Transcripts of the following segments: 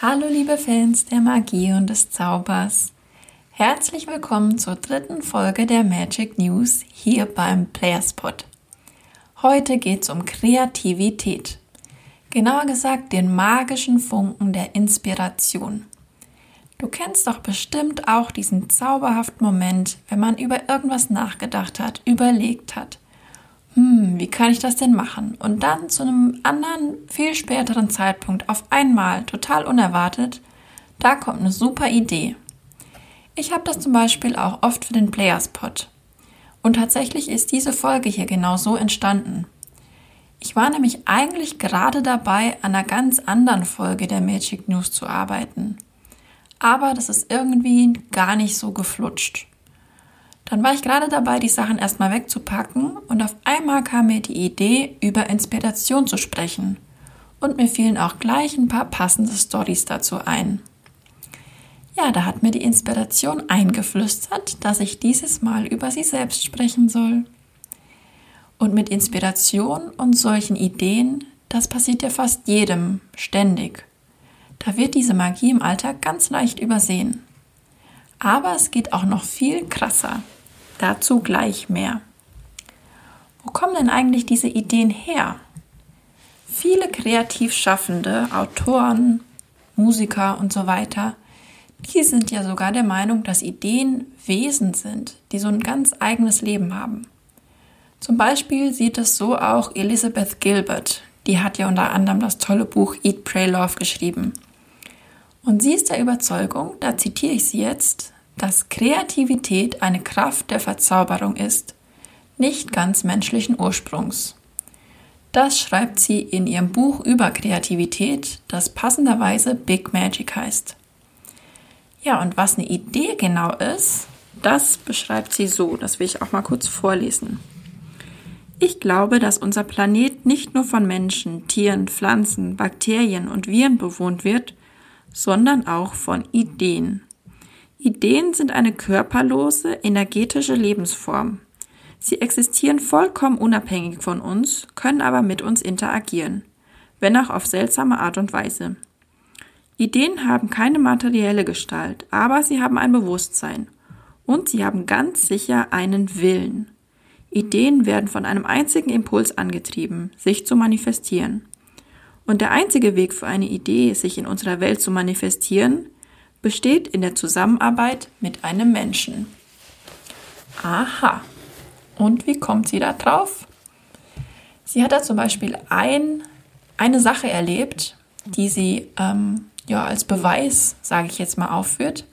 Hallo liebe Fans der Magie und des Zaubers. Herzlich willkommen zur dritten Folge der Magic News hier beim Playerspot. Heute geht es um Kreativität. Genauer gesagt den magischen Funken der Inspiration. Du kennst doch bestimmt auch diesen zauberhaften Moment, wenn man über irgendwas nachgedacht hat, überlegt hat. Hm, wie kann ich das denn machen? Und dann zu einem anderen, viel späteren Zeitpunkt auf einmal, total unerwartet, da kommt eine super Idee. Ich habe das zum Beispiel auch oft für den Playerspot. Und tatsächlich ist diese Folge hier genau so entstanden. Ich war nämlich eigentlich gerade dabei, an einer ganz anderen Folge der Magic News zu arbeiten aber das ist irgendwie gar nicht so geflutscht. Dann war ich gerade dabei, die Sachen erstmal wegzupacken und auf einmal kam mir die Idee, über Inspiration zu sprechen. Und mir fielen auch gleich ein paar passende Stories dazu ein. Ja, da hat mir die Inspiration eingeflüstert, dass ich dieses Mal über sie selbst sprechen soll. Und mit Inspiration und solchen Ideen, das passiert ja fast jedem, ständig. Da wird diese Magie im Alltag ganz leicht übersehen. Aber es geht auch noch viel krasser. Dazu gleich mehr. Wo kommen denn eigentlich diese Ideen her? Viele kreativ Schaffende, Autoren, Musiker und so weiter, die sind ja sogar der Meinung, dass Ideen Wesen sind, die so ein ganz eigenes Leben haben. Zum Beispiel sieht es so auch Elizabeth Gilbert, die hat ja unter anderem das tolle Buch Eat, Pray, Love geschrieben. Und sie ist der Überzeugung, da zitiere ich sie jetzt, dass Kreativität eine Kraft der Verzauberung ist, nicht ganz menschlichen Ursprungs. Das schreibt sie in ihrem Buch über Kreativität, das passenderweise Big Magic heißt. Ja, und was eine Idee genau ist, das beschreibt sie so, das will ich auch mal kurz vorlesen. Ich glaube, dass unser Planet nicht nur von Menschen, Tieren, Pflanzen, Bakterien und Viren bewohnt wird, sondern auch von Ideen. Ideen sind eine körperlose, energetische Lebensform. Sie existieren vollkommen unabhängig von uns, können aber mit uns interagieren, wenn auch auf seltsame Art und Weise. Ideen haben keine materielle Gestalt, aber sie haben ein Bewusstsein und sie haben ganz sicher einen Willen. Ideen werden von einem einzigen Impuls angetrieben, sich zu manifestieren. Und der einzige Weg für eine Idee, sich in unserer Welt zu manifestieren, besteht in der Zusammenarbeit mit einem Menschen. Aha. Und wie kommt sie da drauf? Sie hat da zum Beispiel ein, eine Sache erlebt, die sie ähm, ja, als Beweis, sage ich jetzt mal, aufführt.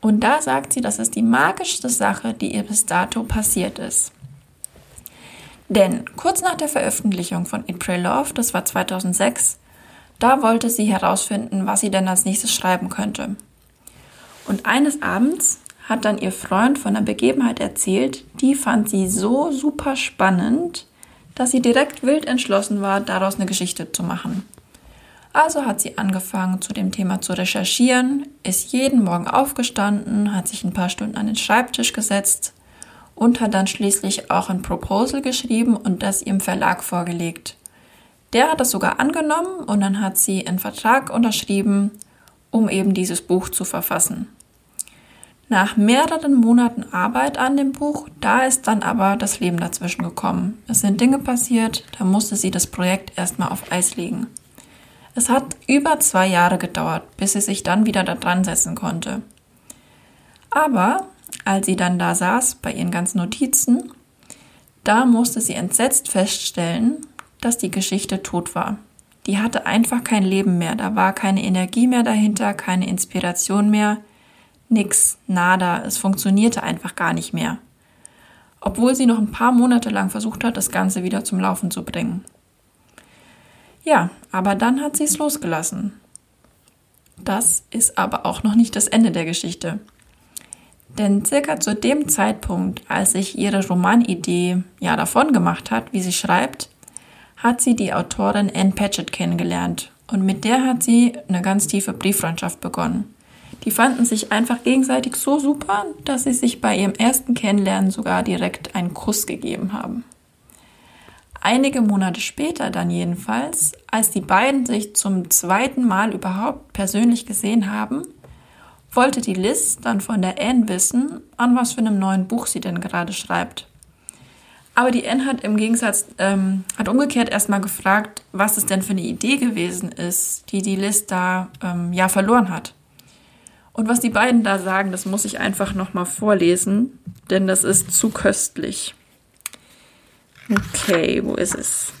Und da sagt sie, das ist die magischste Sache, die ihr bis dato passiert ist. Denn kurz nach der Veröffentlichung von Eat, Pray, Love, das war 2006, da wollte sie herausfinden, was sie denn als nächstes schreiben könnte. Und eines Abends hat dann ihr Freund von einer Begebenheit erzählt, die fand sie so super spannend, dass sie direkt wild entschlossen war, daraus eine Geschichte zu machen. Also hat sie angefangen, zu dem Thema zu recherchieren, ist jeden Morgen aufgestanden, hat sich ein paar Stunden an den Schreibtisch gesetzt, und hat dann schließlich auch ein Proposal geschrieben und das ihrem Verlag vorgelegt. Der hat das sogar angenommen und dann hat sie einen Vertrag unterschrieben, um eben dieses Buch zu verfassen. Nach mehreren Monaten Arbeit an dem Buch, da ist dann aber das Leben dazwischen gekommen. Es sind Dinge passiert, da musste sie das Projekt erstmal auf Eis legen. Es hat über zwei Jahre gedauert, bis sie sich dann wieder da dran setzen konnte. Aber als sie dann da saß bei ihren ganzen Notizen, da musste sie entsetzt feststellen, dass die Geschichte tot war. Die hatte einfach kein Leben mehr, da war keine Energie mehr dahinter, keine Inspiration mehr, nix, nada, es funktionierte einfach gar nicht mehr. Obwohl sie noch ein paar Monate lang versucht hat, das Ganze wieder zum Laufen zu bringen. Ja, aber dann hat sie es losgelassen. Das ist aber auch noch nicht das Ende der Geschichte. Denn circa zu dem Zeitpunkt, als sich ihre Romanidee ja davon gemacht hat, wie sie schreibt, hat sie die Autorin Anne Patchett kennengelernt und mit der hat sie eine ganz tiefe Brieffreundschaft begonnen. Die fanden sich einfach gegenseitig so super, dass sie sich bei ihrem ersten Kennenlernen sogar direkt einen Kuss gegeben haben. Einige Monate später dann jedenfalls, als die beiden sich zum zweiten Mal überhaupt persönlich gesehen haben, wollte die Liz dann von der Anne wissen, an was für einem neuen Buch sie denn gerade schreibt. Aber die Anne hat im Gegensatz, ähm, hat umgekehrt erstmal gefragt, was es denn für eine Idee gewesen ist, die die Liz da ähm, ja verloren hat. Und was die beiden da sagen, das muss ich einfach nochmal vorlesen, denn das ist zu köstlich. Okay, wo ist es?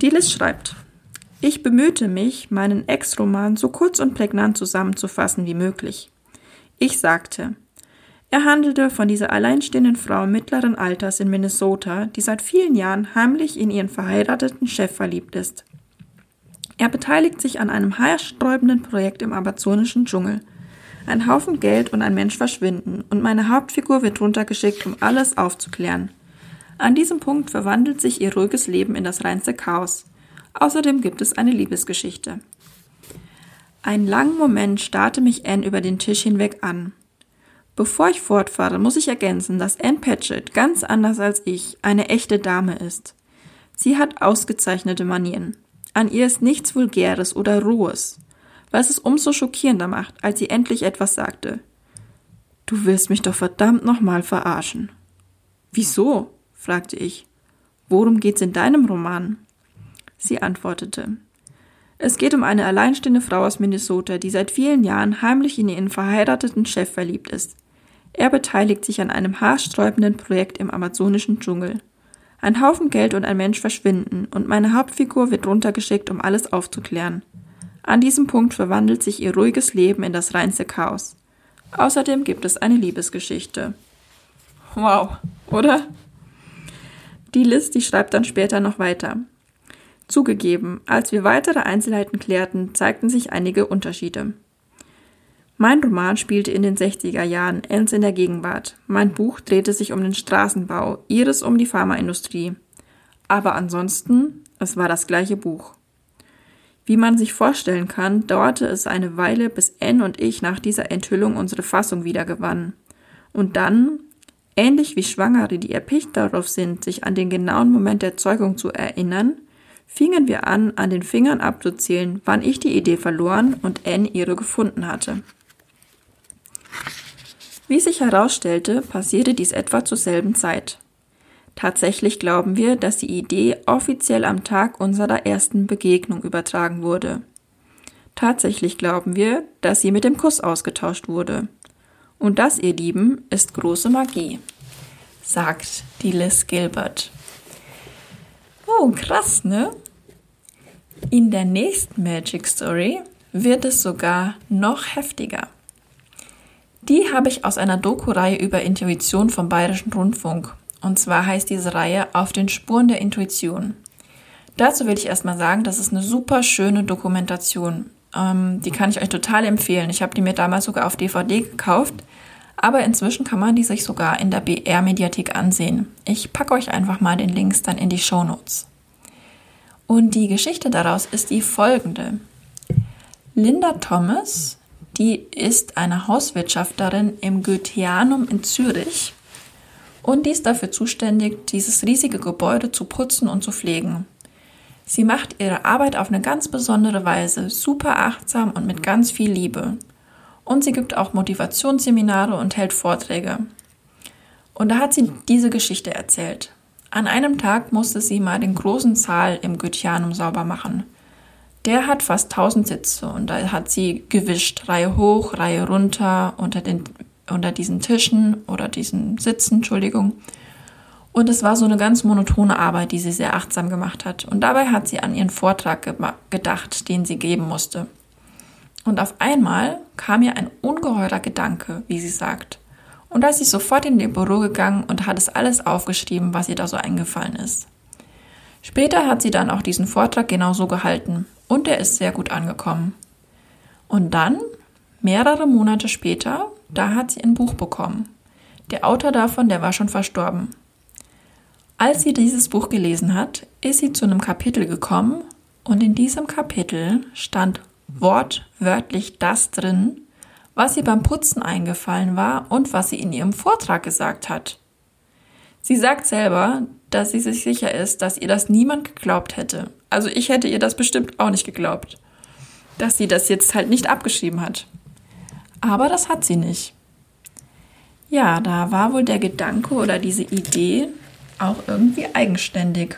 Die Liz schreibt, ich bemühte mich, meinen Ex-Roman so kurz und prägnant zusammenzufassen wie möglich. Ich sagte, er handelte von dieser alleinstehenden Frau mittleren Alters in Minnesota, die seit vielen Jahren heimlich in ihren verheirateten Chef verliebt ist. Er beteiligt sich an einem haarsträubenden Projekt im amazonischen Dschungel. Ein Haufen Geld und ein Mensch verschwinden, und meine Hauptfigur wird runtergeschickt, um alles aufzuklären. An diesem Punkt verwandelt sich ihr ruhiges Leben in das reinste Chaos. Außerdem gibt es eine Liebesgeschichte. Einen langen Moment starrte mich Anne über den Tisch hinweg an. Bevor ich fortfahre, muss ich ergänzen, dass Anne Patchett ganz anders als ich eine echte Dame ist. Sie hat ausgezeichnete Manieren. An ihr ist nichts Vulgäres oder Rohes, was es umso schockierender macht, als sie endlich etwas sagte. Du willst mich doch verdammt nochmal verarschen. Wieso? fragte ich. Worum geht's in deinem Roman? Sie antwortete. Es geht um eine alleinstehende Frau aus Minnesota, die seit vielen Jahren heimlich in ihren verheirateten Chef verliebt ist. Er beteiligt sich an einem haarsträubenden Projekt im amazonischen Dschungel. Ein Haufen Geld und ein Mensch verschwinden, und meine Hauptfigur wird runtergeschickt, um alles aufzuklären. An diesem Punkt verwandelt sich ihr ruhiges Leben in das reinste Chaos. Außerdem gibt es eine Liebesgeschichte. Wow, oder? Die Liz, die schreibt dann später noch weiter. Zugegeben, als wir weitere Einzelheiten klärten, zeigten sich einige Unterschiede. Mein Roman spielte in den 60er Jahren, Enns in der Gegenwart. Mein Buch drehte sich um den Straßenbau, ihres um die Pharmaindustrie. Aber ansonsten, es war das gleiche Buch. Wie man sich vorstellen kann, dauerte es eine Weile, bis Anne und ich nach dieser Enthüllung unsere Fassung wiedergewannen. Und dann, ähnlich wie Schwangere, die erpicht darauf sind, sich an den genauen Moment der Zeugung zu erinnern, fingen wir an, an den Fingern abzuzählen, wann ich die Idee verloren und Anne ihre gefunden hatte. Wie sich herausstellte, passierte dies etwa zur selben Zeit. Tatsächlich glauben wir, dass die Idee offiziell am Tag unserer ersten Begegnung übertragen wurde. Tatsächlich glauben wir, dass sie mit dem Kuss ausgetauscht wurde. Und das, ihr Lieben, ist große Magie, sagt die Liz Gilbert. Oh, krass, ne? In der nächsten Magic Story wird es sogar noch heftiger. Die habe ich aus einer Doku-Reihe über Intuition vom Bayerischen Rundfunk. Und zwar heißt diese Reihe Auf den Spuren der Intuition. Dazu will ich erstmal sagen, das ist eine super schöne Dokumentation. Ähm, die kann ich euch total empfehlen. Ich habe die mir damals sogar auf DVD gekauft. Aber inzwischen kann man die sich sogar in der BR-Mediathek ansehen. Ich packe euch einfach mal den Links dann in die Show Notes. Und die Geschichte daraus ist die folgende. Linda Thomas, die ist eine Hauswirtschafterin im Goetheanum in Zürich und die ist dafür zuständig, dieses riesige Gebäude zu putzen und zu pflegen. Sie macht ihre Arbeit auf eine ganz besondere Weise, super achtsam und mit ganz viel Liebe. Und sie gibt auch Motivationsseminare und hält Vorträge. Und da hat sie diese Geschichte erzählt. An einem Tag musste sie mal den großen Saal im Goetheanum sauber machen. Der hat fast 1000 Sitze und da hat sie gewischt, Reihe hoch, Reihe runter, unter, den, unter diesen Tischen oder diesen Sitzen, Entschuldigung. Und es war so eine ganz monotone Arbeit, die sie sehr achtsam gemacht hat. Und dabei hat sie an ihren Vortrag gedacht, den sie geben musste. Und auf einmal kam ihr ein ungeheurer Gedanke, wie sie sagt. Und da ist sie sofort in ihr Büro gegangen und hat es alles aufgeschrieben, was ihr da so eingefallen ist. Später hat sie dann auch diesen Vortrag genauso gehalten und er ist sehr gut angekommen. Und dann, mehrere Monate später, da hat sie ein Buch bekommen. Der Autor davon, der war schon verstorben. Als sie dieses Buch gelesen hat, ist sie zu einem Kapitel gekommen und in diesem Kapitel stand wortwörtlich das drin, was ihr beim Putzen eingefallen war und was sie in ihrem Vortrag gesagt hat. Sie sagt selber, dass sie sich sicher ist, dass ihr das niemand geglaubt hätte. Also ich hätte ihr das bestimmt auch nicht geglaubt, dass sie das jetzt halt nicht abgeschrieben hat. Aber das hat sie nicht. Ja, da war wohl der Gedanke oder diese Idee auch irgendwie eigenständig,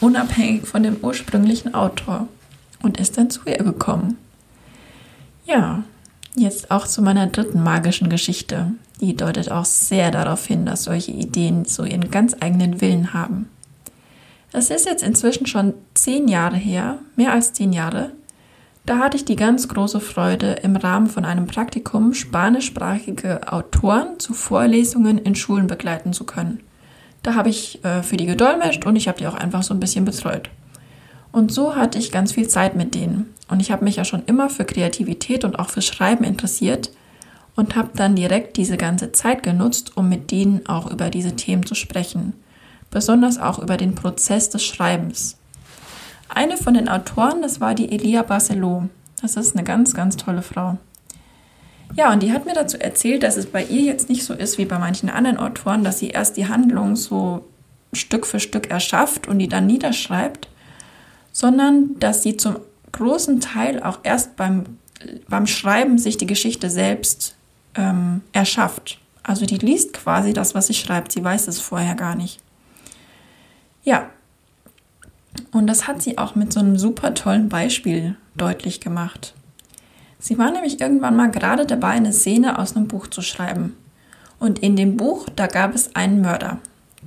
unabhängig von dem ursprünglichen Autor und ist dann zu ihr gekommen. Ja, jetzt auch zu meiner dritten magischen Geschichte. Die deutet auch sehr darauf hin, dass solche Ideen so ihren ganz eigenen Willen haben. Es ist jetzt inzwischen schon zehn Jahre her, mehr als zehn Jahre. Da hatte ich die ganz große Freude, im Rahmen von einem Praktikum spanischsprachige Autoren zu Vorlesungen in Schulen begleiten zu können. Da habe ich äh, für die gedolmetscht und ich habe die auch einfach so ein bisschen betreut. Und so hatte ich ganz viel Zeit mit denen. Und ich habe mich ja schon immer für Kreativität und auch für Schreiben interessiert und habe dann direkt diese ganze Zeit genutzt, um mit denen auch über diese Themen zu sprechen. Besonders auch über den Prozess des Schreibens. Eine von den Autoren, das war die Elia Barcelot. Das ist eine ganz, ganz tolle Frau. Ja, und die hat mir dazu erzählt, dass es bei ihr jetzt nicht so ist wie bei manchen anderen Autoren, dass sie erst die Handlung so Stück für Stück erschafft und die dann niederschreibt, sondern dass sie zum großen Teil auch erst beim, beim Schreiben sich die Geschichte selbst ähm, erschafft. Also die liest quasi das, was sie schreibt. Sie weiß es vorher gar nicht. Ja. Und das hat sie auch mit so einem super tollen Beispiel deutlich gemacht. Sie war nämlich irgendwann mal gerade dabei, eine Szene aus einem Buch zu schreiben. Und in dem Buch, da gab es einen Mörder.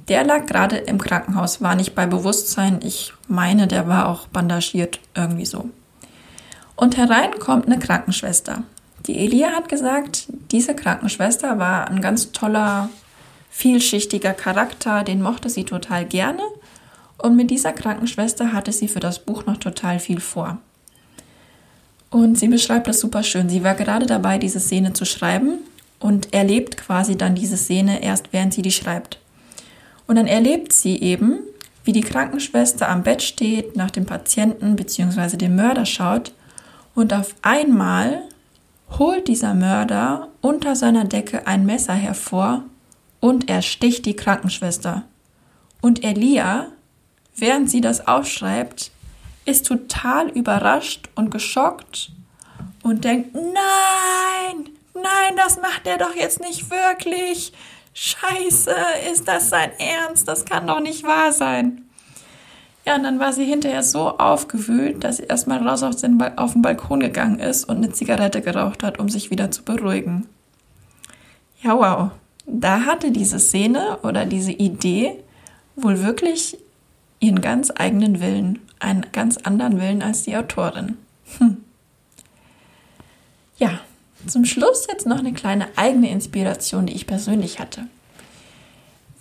Der lag gerade im Krankenhaus, war nicht bei Bewusstsein. Ich meine, der war auch bandagiert, irgendwie so. Und herein kommt eine Krankenschwester. Die Elia hat gesagt, diese Krankenschwester war ein ganz toller, vielschichtiger Charakter, den mochte sie total gerne. Und mit dieser Krankenschwester hatte sie für das Buch noch total viel vor. Und sie beschreibt das super schön. Sie war gerade dabei, diese Szene zu schreiben und erlebt quasi dann diese Szene erst, während sie die schreibt. Und dann erlebt sie eben, wie die Krankenschwester am Bett steht, nach dem Patienten bzw. dem Mörder schaut und auf einmal holt dieser Mörder unter seiner Decke ein Messer hervor und er sticht die Krankenschwester. Und Elia, während sie das aufschreibt, ist total überrascht und geschockt und denkt, nein, nein, das macht er doch jetzt nicht wirklich. Scheiße, ist das sein Ernst? Das kann doch nicht wahr sein. Ja, und dann war sie hinterher so aufgewühlt, dass sie erstmal raus auf den, auf den Balkon gegangen ist und eine Zigarette geraucht hat, um sich wieder zu beruhigen. Ja, wow. Da hatte diese Szene oder diese Idee wohl wirklich ihren ganz eigenen Willen, einen ganz anderen Willen als die Autorin. Hm. Ja, zum Schluss jetzt noch eine kleine eigene Inspiration, die ich persönlich hatte.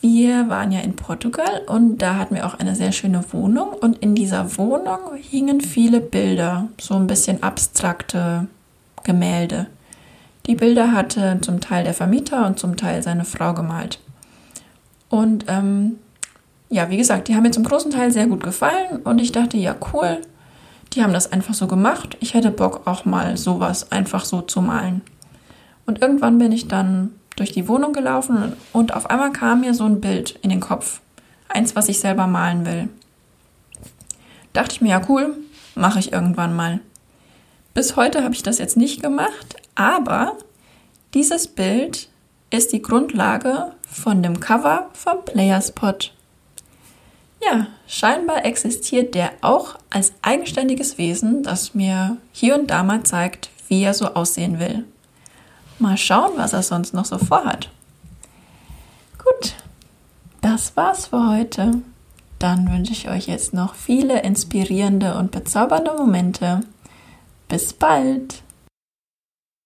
Wir waren ja in Portugal und da hatten wir auch eine sehr schöne Wohnung und in dieser Wohnung hingen viele Bilder, so ein bisschen abstrakte Gemälde. Die Bilder hatte zum Teil der Vermieter und zum Teil seine Frau gemalt. Und ähm, ja, wie gesagt, die haben mir zum großen Teil sehr gut gefallen und ich dachte, ja, cool, die haben das einfach so gemacht. Ich hätte Bock auch mal sowas einfach so zu malen. Und irgendwann bin ich dann durch die Wohnung gelaufen und auf einmal kam mir so ein Bild in den Kopf. Eins, was ich selber malen will. Dachte ich mir, ja cool, mache ich irgendwann mal. Bis heute habe ich das jetzt nicht gemacht, aber dieses Bild ist die Grundlage von dem Cover vom Playerspot. Ja, scheinbar existiert der auch als eigenständiges Wesen, das mir hier und da mal zeigt, wie er so aussehen will. Mal schauen, was er sonst noch so vorhat. Gut, das war's für heute. Dann wünsche ich euch jetzt noch viele inspirierende und bezaubernde Momente. Bis bald!